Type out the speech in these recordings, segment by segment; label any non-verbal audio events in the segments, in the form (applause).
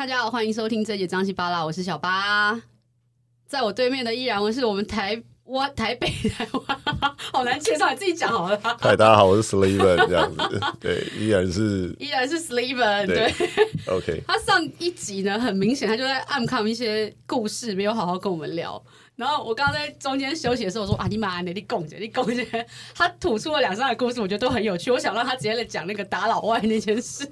大家好，欢迎收听这一节张西巴拉，我是小八，在我对面的依然我是我们台湾台北台湾，(laughs) 好难介绍，你自己讲好了。嗨，大家好，我是 Sleven 这样子，(laughs) 对，依然是依然是 Sleven，对，对，OK。他上一集呢，很明显他就在暗看一些故事，没有好好跟我们聊。然后我刚刚在中间休息的时候我说啊，你妈，你拱着，你拱着，他吐出了两三个故事，我觉得都很有趣。我想让他直接来讲那个打老外那件事。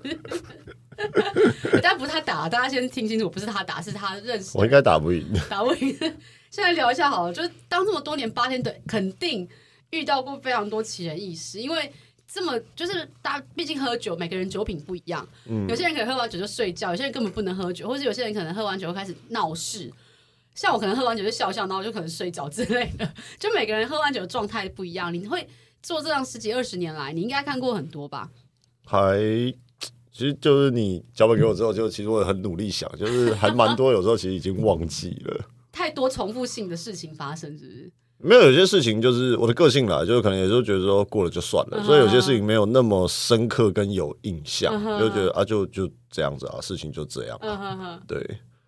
(laughs) 但不是他打，大家先听清楚，不是他打，是他认识。我应该打不赢，打不赢。(laughs) 现在聊一下好了，就是当这么多年八天的，肯定遇到过非常多奇人异事，因为这么就是大家毕竟喝酒，每个人酒品不一样。嗯，有些人可能喝完酒就睡觉，有些人根本不能喝酒，或是有些人可能喝完酒就开始闹事。像我可能喝完酒就笑笑，然后就可能睡着之类的。(laughs) 就每个人喝完酒的状态不一样。你会做这样十几二十年来，你应该看过很多吧？还其实就是你脚本给我之后，就其实我也很努力想，就是还蛮多。有时候其实已经忘记了。(laughs) 太多重复性的事情发生，是不是？没有，有些事情就是我的个性啦，就是可能有时候觉得说过了就算了，uh -huh. 所以有些事情没有那么深刻跟有印象，uh -huh. 就觉得啊，就就这样子啊，事情就这样。Uh -huh. 对。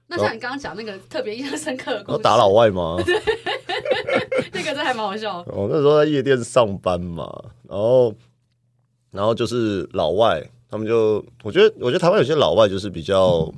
那像你刚刚讲那个特别印象深刻的故事，打老外吗？(laughs) 对，(laughs) 那个真还蛮好笑。我那时候在夜店上班嘛，然后，然后就是老外，他们就我觉得，我觉得台湾有些老外就是比较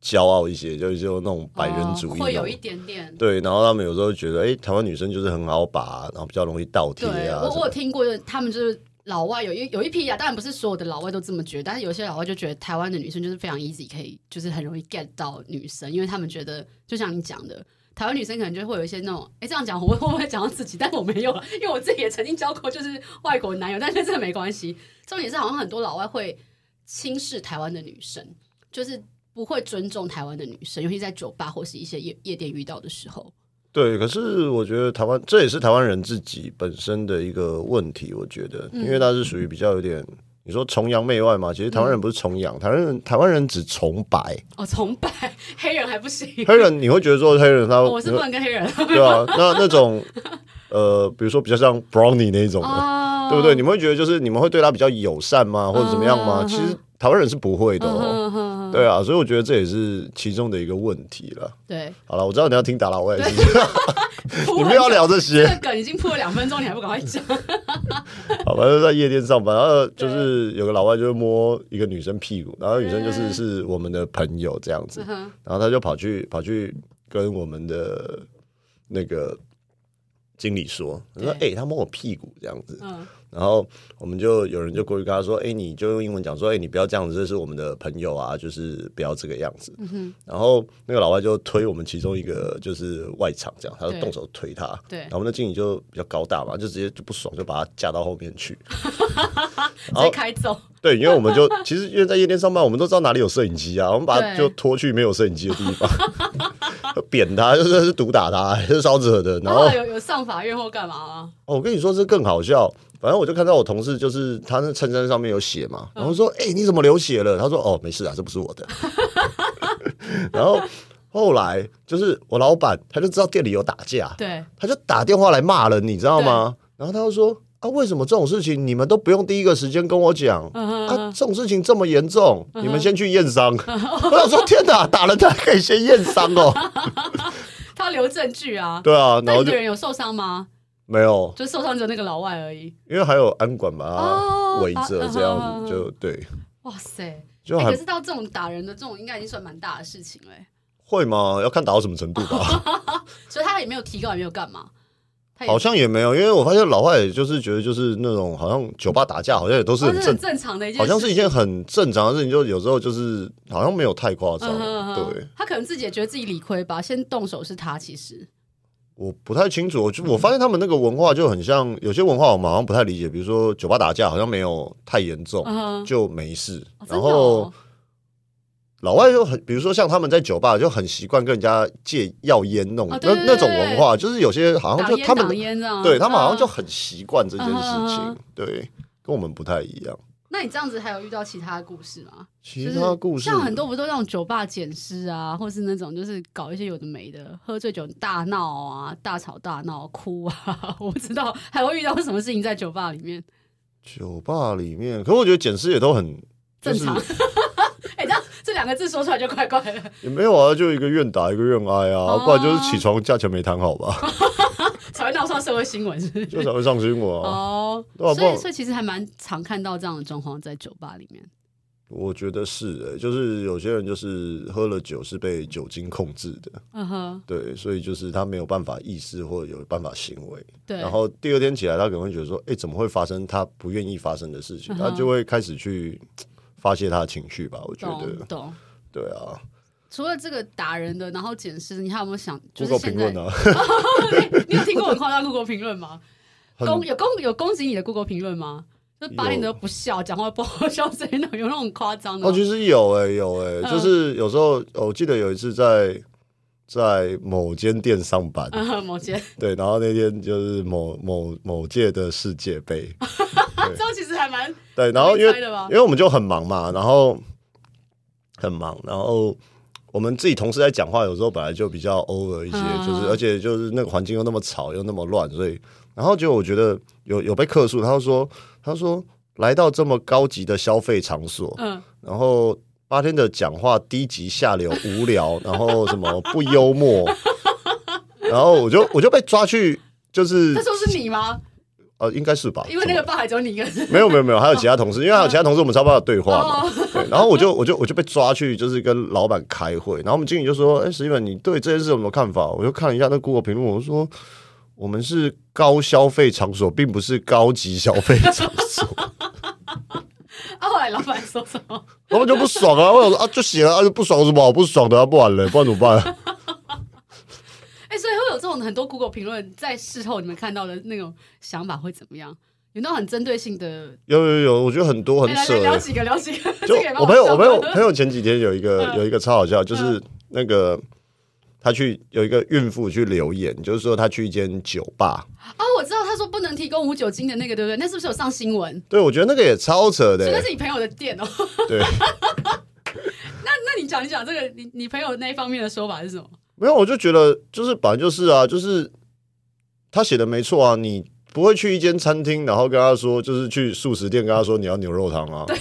骄傲一些，就是就那种白人主义，会有一点点。对，然后他们有时候觉得，哎，台湾女生就是很好把，然后比较容易倒贴啊。我我有听过，他们就是。老外有一有一批啊，当然不是所有的老外都这么觉得，但是有些老外就觉得台湾的女生就是非常 easy，可以就是很容易 get 到女生，因为他们觉得就像你讲的，台湾女生可能就会有一些那种，哎、欸，这样讲我会不会讲到自己？但是我没有，因为我自己也曾经交过就是外国男友，但是这个没关系。重点是好像很多老外会轻视台湾的女生，就是不会尊重台湾的女生，尤其在酒吧或是一些夜夜店遇到的时候。对，可是我觉得台湾这也是台湾人自己本身的一个问题。我觉得，因为他是属于比较有点，你说崇洋媚外嘛？其实台湾人不是崇洋，嗯、台湾人台湾人只崇白。哦，崇白，黑人还不行。黑人你会觉得说黑人他，我是不能跟黑人。对啊，那那种呃，比如说比较像 Brownie 那一种的，哦，对不对？你们会觉得就是你们会对他比较友善吗？或者怎么样吗？嗯、其实。台湾人是不会的哦，对啊，所以我觉得这也是其中的一个问题了。对，好了，我知道你要听打老外，是。(laughs) 你不要聊这些，这个梗已经铺了两分钟，你还不赶快讲？(laughs) 好吧，就在夜店上班，然后就是有个老外就会摸一个女生屁股，然后女生就是是我们的朋友这样子，然后他就跑去跑去跟我们的那个经理说，他说：“哎、欸，他摸我屁股这样子。”嗯。然后我们就有人就过去跟他说：“哎，你就用英文讲说，哎，你不要这样子，这是我们的朋友啊，就是不要这个样子。嗯”然后那个老外就推我们其中一个就是外场，这样他就动手推他。对。然后那经理就比较高大嘛，就直接就不爽，就把他架到后面去，(laughs) 直接开走。对，因为我们就其实因为在夜店上班，我们都知道哪里有摄影机啊，我们把他就拖去没有摄影机的地方，(laughs) 扁他，(laughs) 就是是毒打他，(laughs) 是烧纸的。然后，有有上法院或干嘛吗？哦，我跟你说这更好笑。反正我就看到我同事，就是他那衬衫上面有血嘛，然后说：“哎、欸，你怎么流血了？”他说：“哦，没事啊，这不是我的。(laughs) ”然后后来就是我老板，他就知道店里有打架，对，他就打电话来骂人，你知道吗？然后他就说：“啊，为什么这种事情你们都不用第一个时间跟我讲？啊，这种事情这么严重，你们先去验伤。(laughs) ”我想说：“天哪，打人他还可以先验伤哦。(laughs) ”他要留证据啊。对啊，然后就那个人有受伤吗？没有，就受伤只有那个老外而已。因为还有安管把他围着，这样子就对。哇塞！就、欸、可是到这种打人的这种，应该已经算蛮大的事情了。会吗？要看打到什么程度吧。所以他也没有提高，也没有干嘛。好像也没有，因为我发现老外也就是觉得，就是那种好像酒吧打架，好像也都是很正、哦、很正常的一件，好像是一件很正常的事情。就有时候就是好像没有太夸张、嗯。对，他可能自己也觉得自己理亏吧。先动手是他，其实。我不太清楚，我就我发现他们那个文化就很像，有些文化我们好像不太理解。比如说酒吧打架，好像没有太严重，uh -huh. 就没事。Oh, 然后老外就很，比如说像他们在酒吧就很习惯跟人家借要烟那种，oh, 那那种文化，就是有些好像就他们对他们好像就很习惯这件事情，uh. 对，跟我们不太一样。那你这样子还有遇到其他的故事吗？其他故事、像很多不都那种酒吧捡尸啊，或是那种就是搞一些有的没的，喝醉酒大闹啊，大吵大闹哭啊，(laughs) 我不知道还会遇到什么事情在酒吧里面。酒吧里面，可是我觉得捡尸也都很、就是、正常。个字说出来就怪怪的。也没有啊，就一个愿打一个愿挨啊，哦、不然就是起床价钱没谈好吧，(laughs) 才会闹上社会新闻，是不是？就才会上新闻啊。哦，所以所以其实还蛮常看到这样的状况在酒吧里面。我觉得是诶、欸，就是有些人就是喝了酒是被酒精控制的，嗯哼，对，所以就是他没有办法意识或者有办法行为，对，然后第二天起来他可能会觉得说，哎、欸，怎么会发生他不愿意发生的事情？他就会开始去发泄他的情绪吧。我觉得，懂，对啊。除了这个打人的，然后捡尸，你还有没有想？Google 评论啊，(laughs) 你有听过很夸张 Google 评论吗？攻有攻有攻击你的 Google 评论吗？就把你的不笑，讲话不好笑，真的有那种夸张的。哦，其实有哎、欸，有哎、欸，嗯、就是有时候我记得有一次在在某间店上班，嗯、(laughs) 某间对，然后那天就是某某某届的世界杯，(laughs) 这样其实还蛮对。然后因为因为我们就很忙嘛，然后很忙，然后我们自己同事在讲话，有时候本来就比较 over 一些，嗯、就是而且就是那个环境又那么吵又那么乱，所以然后就我觉得有有被客诉，他就说。他说：“来到这么高级的消费场所，嗯，然后八天的讲话低级下流无聊，然后什么不幽默，(laughs) 然后我就我就被抓去，就是他说是你吗？呃，应该是吧，因为那个吧还只有你一个人，没有没有没有，还有其他同事，因为还有其他同事，我们差不多有对话嘛，对，然后我就我就我就被抓去，就是跟老板开会，然后我们经理就说：‘哎，史蒂芬，你对这件事有什么看法？’我就看了一下那 Google 评论，我就说。”我们是高消费场所，并不是高级消费场所。(laughs) 啊，后来老板说什么？(laughs) 老板就不爽啊！我想说啊，就写了啊，就不爽有什么好不爽的啊？不玩了，不然怎么办？所以会有这种很多 Google 评论，在事后你们看到的那种想法会怎么样？有那种很针对性的？有有有，我觉得很多很扯、欸。聊几个，聊几个。就 (laughs) 我朋友，我朋友，朋友前几天有一个有一个超好笑，就是那个。他去有一个孕妇去留言，就是说他去一间酒吧。哦，我知道，他说不能提供无酒精的那个，对不对？那是不是有上新闻？对，我觉得那个也超扯的。那是你朋友的店哦。对。(laughs) 那那你讲一讲这个，你你朋友那一方面的说法是什么？没有，我就觉得就是本来就是啊，就是他写的没错啊。你不会去一间餐厅，然后跟他说，就是去素食店跟他说你要牛肉汤啊。对。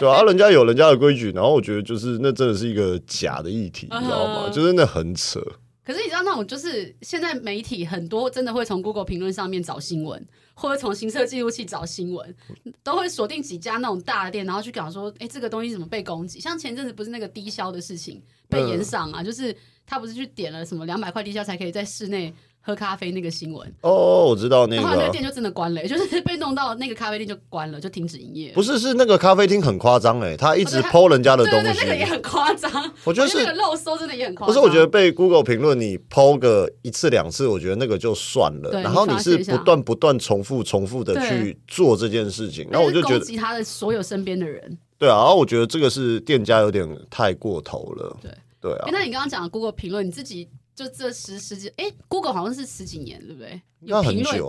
对啊，人家有人家的规矩，然后我觉得就是那真的是一个假的议题，你知道吗？就是那很扯。可是你知道那种就是现在媒体很多真的会从 Google 评论上面找新闻，或者从行车记录器找新闻，都会锁定几家那种大的店，然后去讲说，哎，这个东西怎么被攻击？像前阵子不是那个低消的事情被延上啊，就是他不是去点了什么两百块低消才可以在室内。喝咖啡那个新闻哦，我知道那个，那个店就真的关了，(laughs) 就是被弄到那个咖啡店就关了，就停止营业。不是，是那个咖啡厅很夸张哎，他一直 po 人家的东西，那个也很夸张。我觉得是那个漏搜真的也很夸张。不是，我觉得被 Google 评论你 po 个一次两次，我觉得那个就算了。然后你是不断不断重复重复的去做这件事情，然后我就觉得攻击他的所有身边的人。对啊，然后我觉得这个是店家有点太过头了。对对啊。那你刚刚讲的 Google 评论，你自己。就这十十几，哎，Google 好像是十几年，对不对？有评论，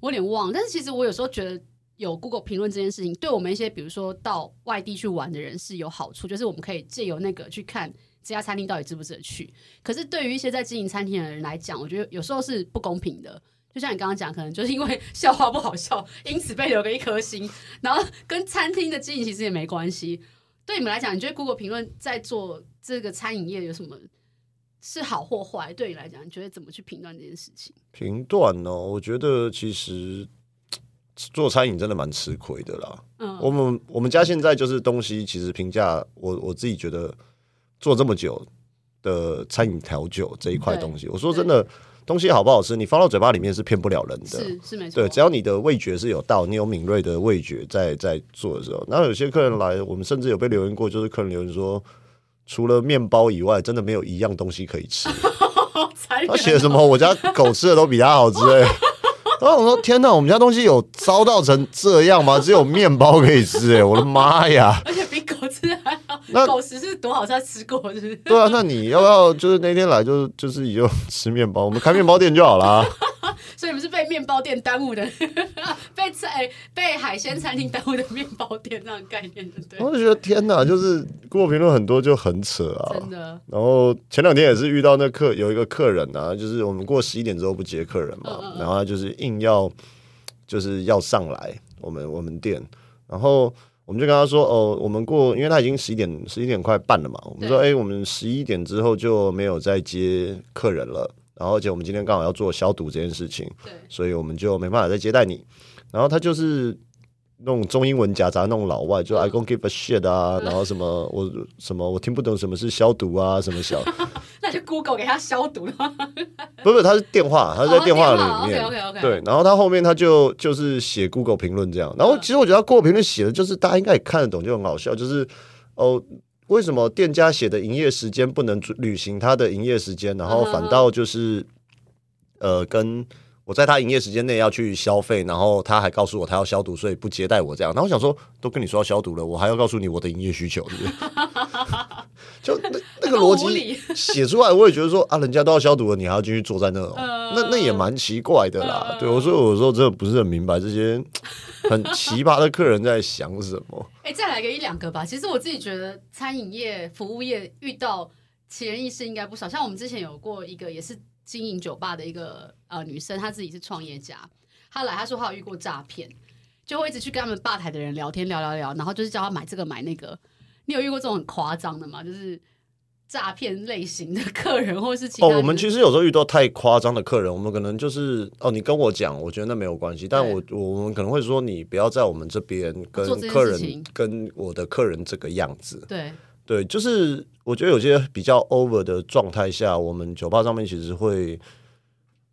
我有点忘。但是其实我有时候觉得有 Google 评论这件事情，对我们一些比如说到外地去玩的人是有好处，就是我们可以借由那个去看这家餐厅到底值不值得去。可是对于一些在经营餐厅的人来讲，我觉得有时候是不公平的。就像你刚刚讲，可能就是因为 (laughs) 笑话不好笑，因此被留个一颗星，然后跟餐厅的经营其实也没关系。对你们来讲，你觉得 Google 评论在做这个餐饮业有什么？是好或坏，对你来讲，你觉得怎么去评断这件事情？评断呢？我觉得其实做餐饮真的蛮吃亏的啦。嗯，我们我们家现在就是东西，其实评价我我自己觉得做这么久的餐饮调酒这一块东西，我说真的，对东西好不好吃，你放到嘴巴里面是骗不了人的，是是没错。对，只要你的味觉是有到，你有敏锐的味觉在在做的时候，然后有些客人来，我们甚至有被留言过，就是客人留言说。除了面包以外，真的没有一样东西可以吃。(laughs) 他写什么？我家狗吃的都比他好吃哎！(laughs) 然后我说：天哪，我们家东西有糟到成这样吗？只有面包可以吃哎！我的妈呀！(laughs) 而且比狗吃还好。那狗食是多好吃，他吃过是不是？对啊，那你要不要就是那天来就是就是你就吃面包？我们开面包店就好了。(laughs) 所以你们是被面包店耽误的，(laughs) 被菜被海鲜餐厅耽误的面包店那种概念，对。我就觉得天哪，就是给我评论很多就很扯啊，真的。然后前两天也是遇到那客有一个客人啊，就是我们过十一点之后不接客人嘛，嗯嗯，然后他就是硬要就是要上来我们我们店，然后我们就跟他说哦，我们过，因为他已经十一点十一点快半了嘛，我们说哎，我们十一点之后就没有再接客人了，然后而且我们今天刚好要做消毒这件事情，对，所以我们就没办法再接待你。然后他就是那种中英文夹杂那种老外，就 I don't give a shit 啊，然后什么我什么我听不懂什么是消毒啊，什么小。(laughs) 那就 Google 给他消毒了。(laughs) 不是，他是电话，他是在电话里面。Oh, OK OK OK。对，然后他后面他就就是写 Google 评论这样。然后其实我觉得他 Google 评论写的就是大家应该也看得懂，就很好笑。就是哦，为什么店家写的营业时间不能履行他的营业时间，然后反倒就是呃跟。我在他营业时间内要去消费，然后他还告诉我他要消毒，所以不接待我这样。然后我想说，都跟你说要消毒了，我还要告诉你我的营业需求，是不是？就那 (laughs) 那个逻辑写出来，我也觉得说啊，人家都要消毒了，你还要继续坐在 (laughs) 那，呃、那那也蛮奇怪的啦。呃、对，我说我说真的不是很明白这些很奇葩的客人在想什么。(laughs) 哎、欸，再来个一两个吧。其实我自己觉得餐饮业、服务业遇到奇人异事应该不少。像我们之前有过一个也是。经营酒吧的一个呃女生，她自己是创业家。她来，她说她有遇过诈骗，就会一直去跟他们吧台的人聊天，聊聊聊，然后就是叫她买这个买那个。你有遇过这种很夸张的吗？就是诈骗类型的客人，或者是其他哦？我们其实有时候遇到太夸张的客人，我们可能就是哦，你跟我讲，我觉得那没有关系，但我我们可能会说，你不要在我们这边跟客人跟我的客人这个样子。对。对，就是我觉得有些比较 over 的状态下，我们酒吧上面其实会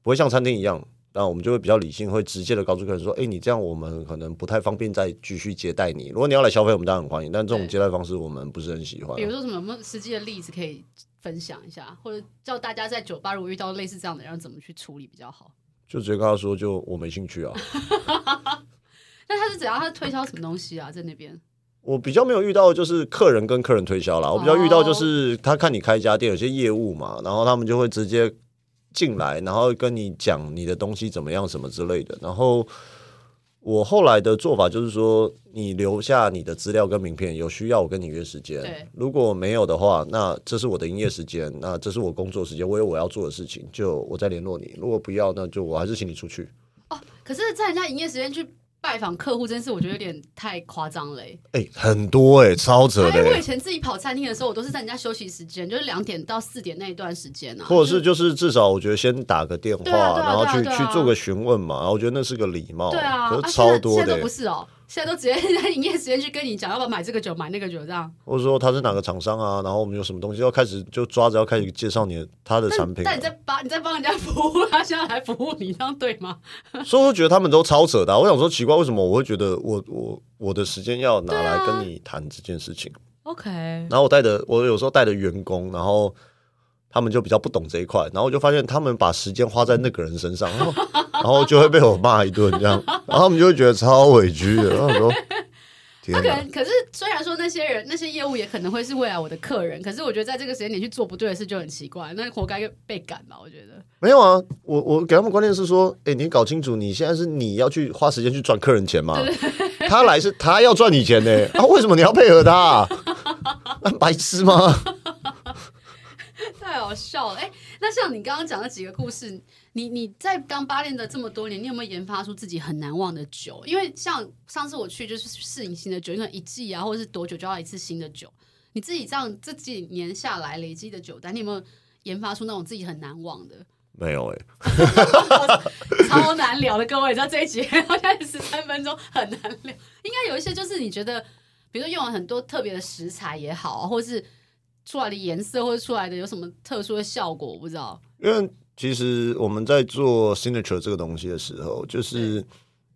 不会像餐厅一样，那我们就会比较理性，会直接的告诉客人说：“哎，你这样我们可能不太方便再继续接待你。如果你要来消费，我们当然很欢迎，但这种接待方式我们不是很喜欢。”比如说什么有没有实际的例子可以分享一下，或者叫大家在酒吧如果遇到类似这样的人，怎么去处理比较好？就直接跟他说：“就我没兴趣啊。(laughs) ”那他是怎样？他推销什么东西啊？在那边？我比较没有遇到，就是客人跟客人推销啦。我比较遇到就是他看你开一家店，有些业务嘛，然后他们就会直接进来，然后跟你讲你的东西怎么样什么之类的。然后我后来的做法就是说，你留下你的资料跟名片，有需要我跟你约时间。对，如果没有的话，那这是我的营业时间，那这是我工作时间，我有我要做的事情，就我再联络你。如果不要，那就我还是请你出去。哦，可是，在人家营业时间去。拜访客户真是，我觉得有点太夸张了。哎、欸，很多哎、欸，超扯的、欸。我以前自己跑餐厅的时候，我都是在人家休息时间，就是两点到四点那一段时间啊。或者是就是至少，我觉得先打个电话，啊啊啊、然后去、去做个询问嘛。然后我觉得那是个礼貌。对啊，可是超多的、欸啊现在。现在都不是哦。现在都直接在营业时间去跟你讲，要不要买这个酒，买那个酒这样。或者说他是哪个厂商啊？然后我们有什么东西要开始就抓着要开始介绍你他的产品。但你在帮你在帮人家服务，他现在来服务你，这样对吗？所以我觉得他们都超扯的、啊。我想说奇怪，为什么我会觉得我我我的时间要拿来跟你谈这件事情？OK。然后我带的我有时候带的员工，然后。他们就比较不懂这一块，然后我就发现他们把时间花在那个人身上，然后，(laughs) 然后就会被我骂一顿这样，然后他们就会觉得超委屈的。(laughs) 然后我说，天哪，可能可是虽然说那些人那些业务也可能会是未来我的客人，可是我觉得在这个时间点去做不对的事就很奇怪，那活该被赶吧？我觉得没有啊，我我给他们观念是说，哎，你搞清楚，你现在是你要去花时间去赚客人钱吗？对对对，他来是他要赚你钱呢、欸，啊，为什么你要配合他、(laughs) 白痴吗？太好笑了，哎、欸，那像你刚刚讲的几个故事，你你在当八练的这么多年，你有没有研发出自己很难忘的酒？因为像上次我去就是试饮新的酒，因为一季啊，或者是多久就要一次新的酒。你自己这样这几年下来累积的酒单，你有没有研发出那种自己很难忘的？没有哎、欸，超难聊的，各位，你知道这一集好像十三分钟很难聊，应该有一些就是你觉得，比如说用了很多特别的食材也好、啊，或是。出来的颜色或者出来的有什么特殊的效果，我不知道。因为其实我们在做 signature 这个东西的时候，就是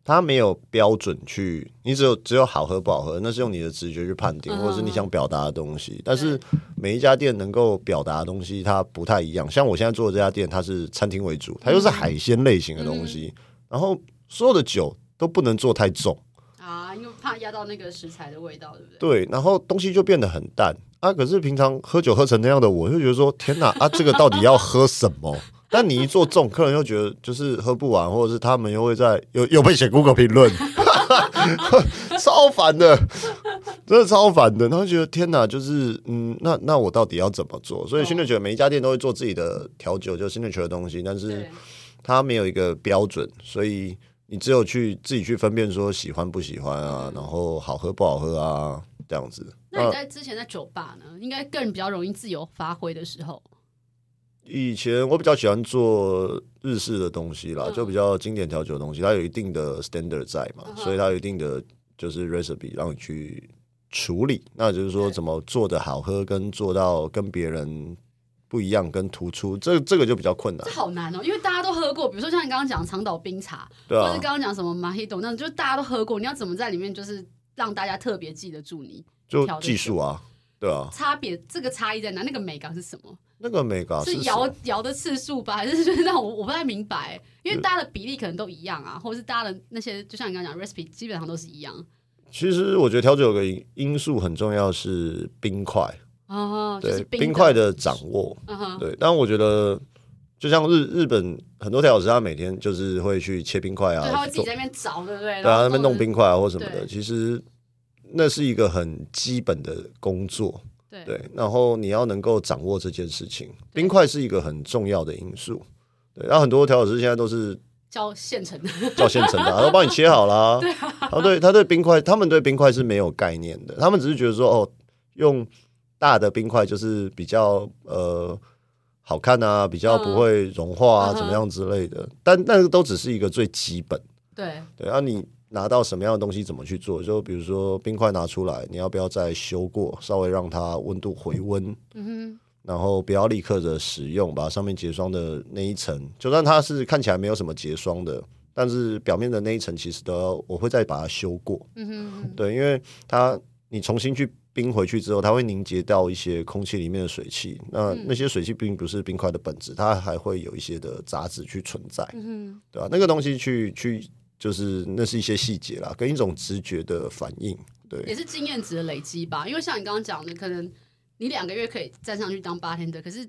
它没有标准去，你只有只有好喝不好喝，那是用你的直觉去判定，或者是你想表达的东西。但是每一家店能够表达的东西，它不太一样。像我现在做的这家店，它是餐厅为主，它又是海鲜类型的东西，然后所有的酒都不能做太重啊，因为怕压到那个食材的味道，对不对？对，然后东西就变得很淡。啊！可是平常喝酒喝成那样的我，就觉得说天哪！啊，这个到底要喝什么？(laughs) 但你一做重，客人又觉得就是喝不完，或者是他们又会在又又被写 Google 评论，(laughs) 超烦的，真的超烦的。然后觉得天哪，就是嗯，那那我到底要怎么做？所以现在觉得每一家店都会做自己的调酒，就 signature 的东西，但是它没有一个标准，所以你只有去自己去分辨说喜欢不喜欢啊，然后好喝不好喝啊，这样子。那你在之前在酒吧呢，应该更比较容易自由发挥的时候。以前我比较喜欢做日式的东西啦，嗯、就比较经典调酒的东西，它有一定的 standard 在嘛，嗯、所以它有一定的就是 recipe 让你去处理。那就是说，怎么做的好喝，跟做到跟别人不一样，跟突出，这这个就比较困难。这好难哦，因为大家都喝过，比如说像你刚刚讲长岛冰茶，或者刚刚讲什么 Mojito，那就是大家都喝过，你要怎么在里面就是让大家特别记得住你？就技术啊，对啊。差别这个差异在哪？那个美感是什么？那个美感是摇摇的次数吧，(laughs) 还是就是那我我不太明白，因为大家的比例可能都一样啊，或者是大家的那些，就像你刚刚讲，recipe 基本上都是一样。其实我觉得调酒有个因素很重要是冰块哦，对，冰块的掌握，对。但我觉得就像日日本很多调酒师，他每天就是会去切冰块啊，他会自己在那边找，对不对？对啊，那边弄冰块啊或什么的，其实那是一个很基本的工作。对，对，然后你要能够掌握这件事情，冰块是一个很重要的因素。对，然后很多调酒师现在都是叫现成的，叫现成的，都帮你切好了。(laughs) 对啊，他对他对冰块，他们对冰块是没有概念的，他们只是觉得说，哦，用大的冰块就是比较呃好看啊，比较不会融化啊，怎么样之类的。但那个都只是一个最基本。对对，然后你。拿到什么样的东西怎么去做？就比如说冰块拿出来，你要不要再修过，稍微让它温度回温？嗯哼。然后不要立刻的使用，把上面结霜的那一层，就算它是看起来没有什么结霜的，但是表面的那一层其实都要，我会再把它修过。嗯哼。对，因为它你重新去冰回去之后，它会凝结到一些空气里面的水汽。那那些水汽并不是冰块的本质，它还会有一些的杂质去存在。嗯。对吧？那个东西去去。就是那是一些细节啦，跟一种直觉的反应，对，也是经验值的累积吧。因为像你刚刚讲的，可能你两个月可以站上去当 bartender，可是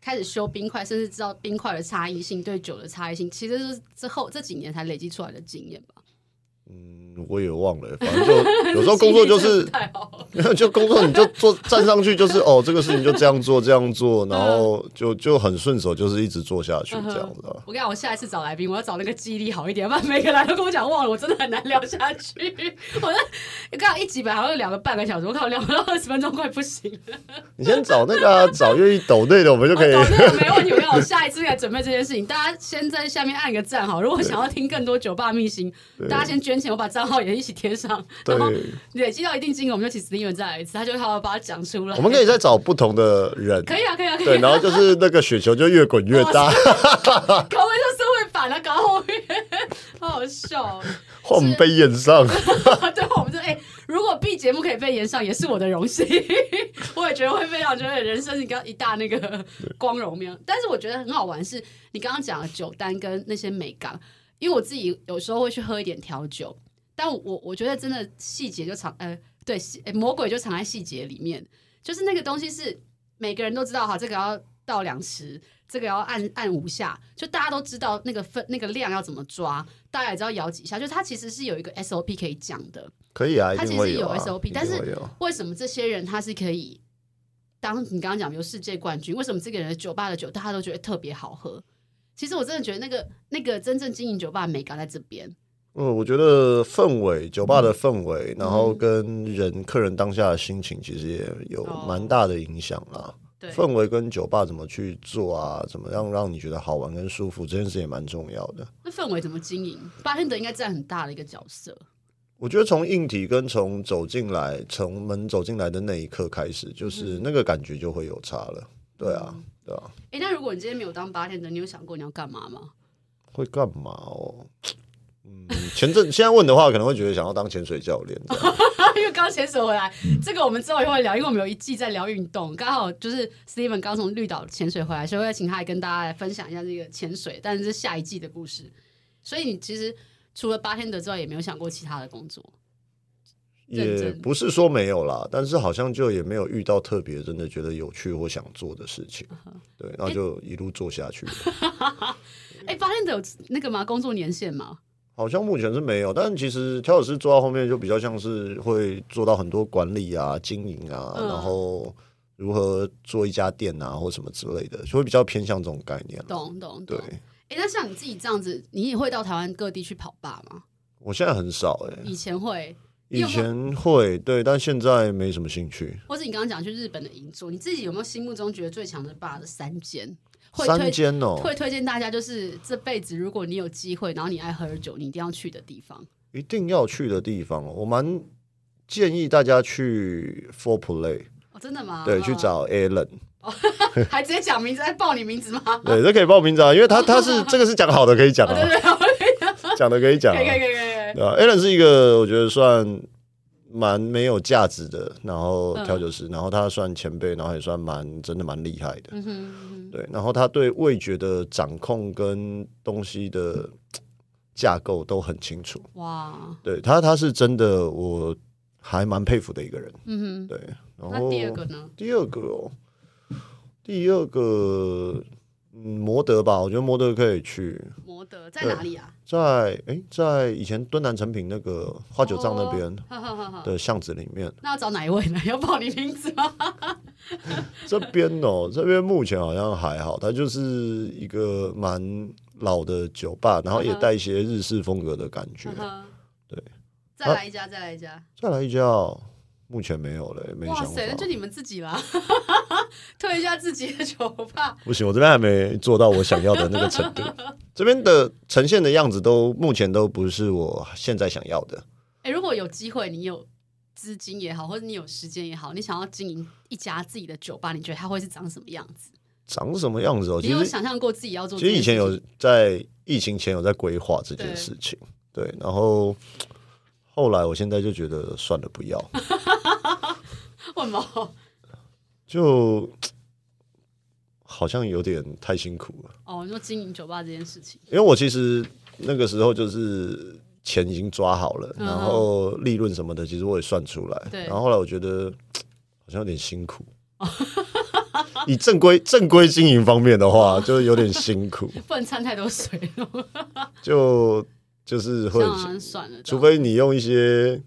开始修冰块，甚至知道冰块的差异性对酒的差异性，其实是之后这几年才累积出来的经验吧。嗯，我也忘了，反正就 (laughs) 有时候工作就是，就工作你就做站上去就是哦，这个事情就这样做这样做，然后就就很顺手，就是一直做下去这样子。我跟你讲，我下一次找来宾，我要找那个记忆力好一点，不然每个来都跟我讲忘了，我真的很难聊下去。我那刚刚一集本来好像聊了半个小时，我看我聊不到二十分钟，快不行了。你先找那个、啊、找愿意抖内的，我们就可以。抖内没问题，我要下一次来准备这件事情。大家先在下面按个赞好，如果想要听更多酒吧秘辛，大家先捐钱。我把账号也一起贴上，然后累积到一定金额，我们就请 Steven 再来一次，他就会好好把它讲出来。我们可以再找不同的人，可以啊，可以啊，可以。对，然后就是那个雪球就越滚越大，(laughs) 搞回社会版了，搞后面，好好笑。换我们被演上，对，我们就哎，如果 B 节目可以被演上，也是我的荣幸。(laughs) 我也觉得会非常觉得人生一个一大那个光荣面。但是我觉得很好玩，是你刚刚讲的酒单跟那些美感。因为我自己有时候会去喝一点调酒，但我我觉得真的细节就藏呃对魔鬼就藏在细节里面，就是那个东西是每个人都知道哈，这个要倒两匙，这个要按按五下，就大家都知道那个分那个量要怎么抓，大家也知道摇几下，就它其实是有一个 SOP 可以讲的，可以啊，它其实有 SOP，啊，但是为什么这些人他是可以当你刚刚讲有世界冠军，为什么这个人的酒吧的酒大家都觉得特别好喝？其实我真的觉得那个那个真正经营酒吧的美感在这边。嗯，我觉得氛围，酒吧的氛围，嗯、然后跟人客人当下的心情，其实也有蛮大的影响啦。氛围跟酒吧怎么去做啊？怎么样让你觉得好玩跟舒服，这件事也蛮重要的。那氛围怎么经营？Bartender 应该占很大的一个角色。我觉得从硬体跟从走进来，从门走进来的那一刻开始，就是那个感觉就会有差了。嗯、对啊。对啊，哎，那如果你今天没有当 bartender，你有想过你要干嘛吗？会干嘛哦？嗯，前阵现在问的话，可能会觉得想要当潜水教练，(laughs) 因为刚潜水回来，这个我们之后也会聊，因为我们有一季在聊运动，刚好就是 Steven 刚从绿岛潜水回来，所以我要请他来跟大家来分享一下这个潜水，但是是下一季的故事。所以你其实除了 bartender 之外，也没有想过其他的工作。也不是说没有啦，但是好像就也没有遇到特别真的觉得有趣或想做的事情，对，然后就一路做下去。(laughs) 哎、欸，发现的有那个吗？工作年限吗？好像目前是没有，但其实调酒师做到后面就比较像是会做到很多管理啊、经营啊，嗯、然后如何做一家店啊或什么之类的，就会比较偏向这种概念。懂懂，懂对。哎、欸，那像你自己这样子，你也会到台湾各地去跑吧吗？我现在很少哎、欸，以前会，以前会对，但现在没什么兴趣。或者你刚刚讲去日本的银座，你自己有没有心目中觉得最强的吧的三间？三间哦，会推荐大家就是这辈子如果你有机会，然后你爱喝酒，你一定要去的地方。一定要去的地方，我蛮建议大家去 Four Play。哦，真的吗？对，去找 Alan。哦，还直接讲名字，还报你名字吗？对，这可以报名字啊，因为他他是 (laughs) 这个是讲好的，可以讲啊。讲的可以讲，可以可以可以可以。对啊，Alan 是一个我觉得算蛮没有价值的，然后调酒师，然后他算前辈，然后也算蛮真的蛮厉害的。嗯哼，对，然后他对味觉的掌控跟东西的架构都很清楚。哇，对他他是真的，我还蛮佩服的一个人。嗯哼，对。然后第二个呢？第二个哦。第二个，嗯，摩德吧，我觉得摩德可以去。摩德在哪里啊？在哎、欸，在以前敦南成品那个花酒账那边的巷子里面。哦、那要找哪一位呢？(laughs) 要报你名字吗？(laughs) 这边哦，这边目前好像还好，它就是一个蛮老的酒吧，然后也带一些日式风格的感觉。对，再来一家，再来一家，再来一家哦。目前没有了，没想法。哇塞，那就你们自己啦，(laughs) 推一下自己的酒吧。不行，我这边还没做到我想要的那个程度。(laughs) 这边的呈现的样子都目前都不是我现在想要的。哎、欸，如果有机会，你有资金也好，或者你有时间也好，你想要经营一家自己的酒吧，你觉得它会是长什么样子？长什么样子哦？你有想象过自己要做？其实以前有在疫情前有在规划这件事情，对，对，然后。后来，我现在就觉得算了，不要。(laughs) 为什么？就好像有点太辛苦了。哦，你说经营酒吧这件事情，因为我其实那个时候就是钱已经抓好了，然后利润什么的，其实我也算出来。对。然后后来我觉得好像有点辛苦。(laughs) 以正规正规经营方面的话，(laughs) 就有点辛苦。不能掺太多水。就。就是会，除非你用一些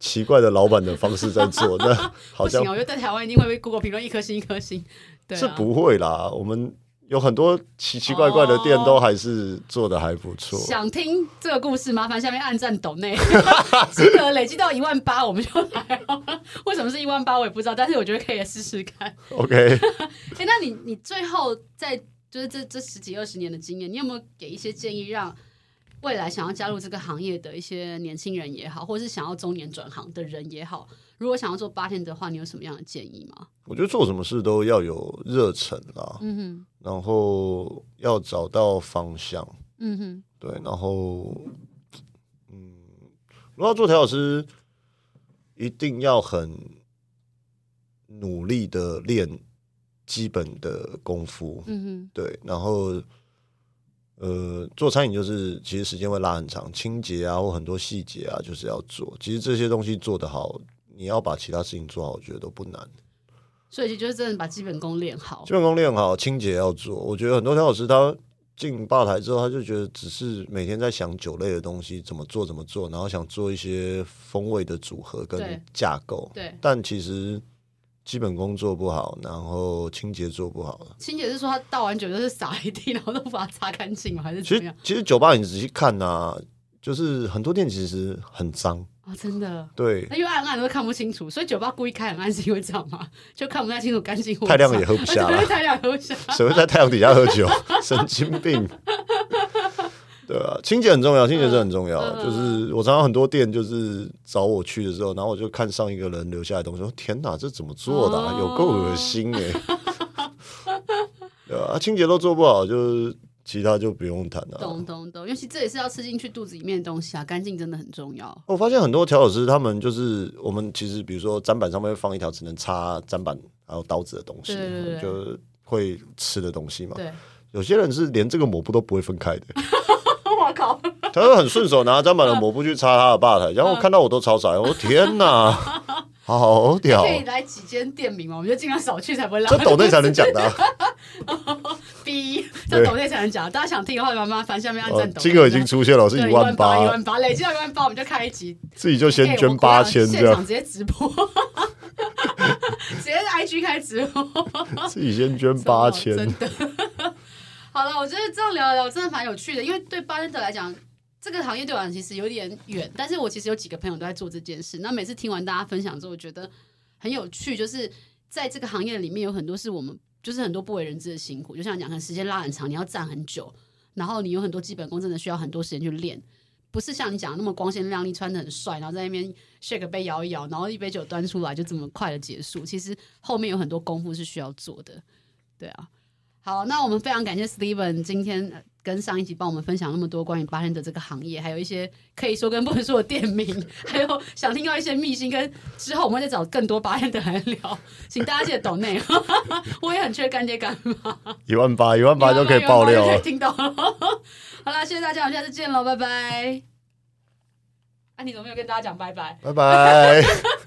奇怪的老板的方式在做，那 (laughs) 好像我觉得在台湾一定会被 Google 评论一颗星一颗星，对，是不会啦。我们有很多奇奇怪怪的店都还是做的还不错。想听这个故事，麻烦下面按赞抖内，(laughs) 金额累积到一万八，我们就来。为什么是一万八，我也不知道，但是我觉得可以来试试看。OK，(laughs) 哎，那你你最后在就是这这十几二十年的经验，你有没有给一些建议让？未来想要加入这个行业的一些年轻人也好，或者是想要中年转行的人也好，如果想要做 bartender 的话，你有什么样的建议吗？我觉得做什么事都要有热忱啦，嗯哼，然后要找到方向，嗯哼，对，然后，嗯，如果要做调老师，一定要很努力的练基本的功夫，嗯哼，对，然后。呃，做餐饮就是其实时间会拉很长，清洁啊或很多细节啊，就是要做。其实这些东西做得好，你要把其他事情做好，我觉得都不难。所以就是真的把基本功练好，基本功练好，清洁要做。我觉得很多调酒师他进吧台之后，他就觉得只是每天在想酒类的东西怎么做怎么做，然后想做一些风味的组合跟架构。对，但其实。基本功做不好，然后清洁做不好。清洁是说他倒完酒就是洒一地，然后都不把它擦干净吗？还是怎么样？其实酒吧你仔细看呐、啊，就是很多店其实很脏哦，真的。对，那因为暗暗都看不清楚，所以酒吧故意开很暗是因为这样吗？就看不太清楚干净。(laughs) 太亮也喝不下了，太亮喝不下。谁会在太阳底下喝酒？(laughs) 神经病。对啊，清洁很重要，清洁是很重要。Uh, 就是我常常很多店就是找我去的时候，然后我就看上一个人留下来的东西，说天哪，这怎么做的、啊？Uh, 有够恶心哎、欸！(laughs) 对啊，清洁都做不好，就是其他就不用谈了。懂懂懂，尤其这也是要吃进去肚子里面的东西啊，干净真的很重要。我发现很多调酒师，他们就是我们其实比如说砧板上面会放一条只能擦砧板还有刀子的东西，就会吃的东西嘛。对，有些人是连这个抹布都不会分开的。(laughs) (laughs) 他就很顺手拿砧板的抹布去擦他的吧台，然后我看到我都超傻，我说天哪，(laughs) 好屌！可以来几间店名吗？我们就尽量少去，才不会浪费。这抖内才能 (laughs) 讲的、啊。B，这抖内才能讲。大家想听的话，麻烦下面按赞。金额已经出现了，是一万八，一万八，累计到一万八，我们就开一集。自己就先捐八千，这样直接直播，直接 IG 开直播，自己先捐八千，真的。好了，我觉得这样聊一聊真的蛮有趣的，因为对巴天德来讲，这个行业对我来讲其实有点远，但是我其实有几个朋友都在做这件事。那每次听完大家分享之后，我觉得很有趣，就是在这个行业里面有很多是我们就是很多不为人知的辛苦，就像讲，看时间拉很长，你要站很久，然后你有很多基本功，真的需要很多时间去练，不是像你讲的那么光鲜亮丽，穿得很帅，然后在那边 shake 杯摇一摇，然后一杯酒端出来就这么快的结束。其实后面有很多功夫是需要做的，对啊。好，那我们非常感谢 Steven 今天跟上一集帮我们分享那么多关于 bartender 这个行业，还有一些可以说跟不能说的店名，还有想听到一些秘辛，跟之后我们会再找更多 bartender 来聊，请大家记得懂内，(laughs) 我也很缺干爹干妈，一万八一万八就可以爆料，可以听到了。好了，谢谢大家，我们下次见喽，拜拜。啊，你怎么没有跟大家讲拜拜？拜拜。(laughs)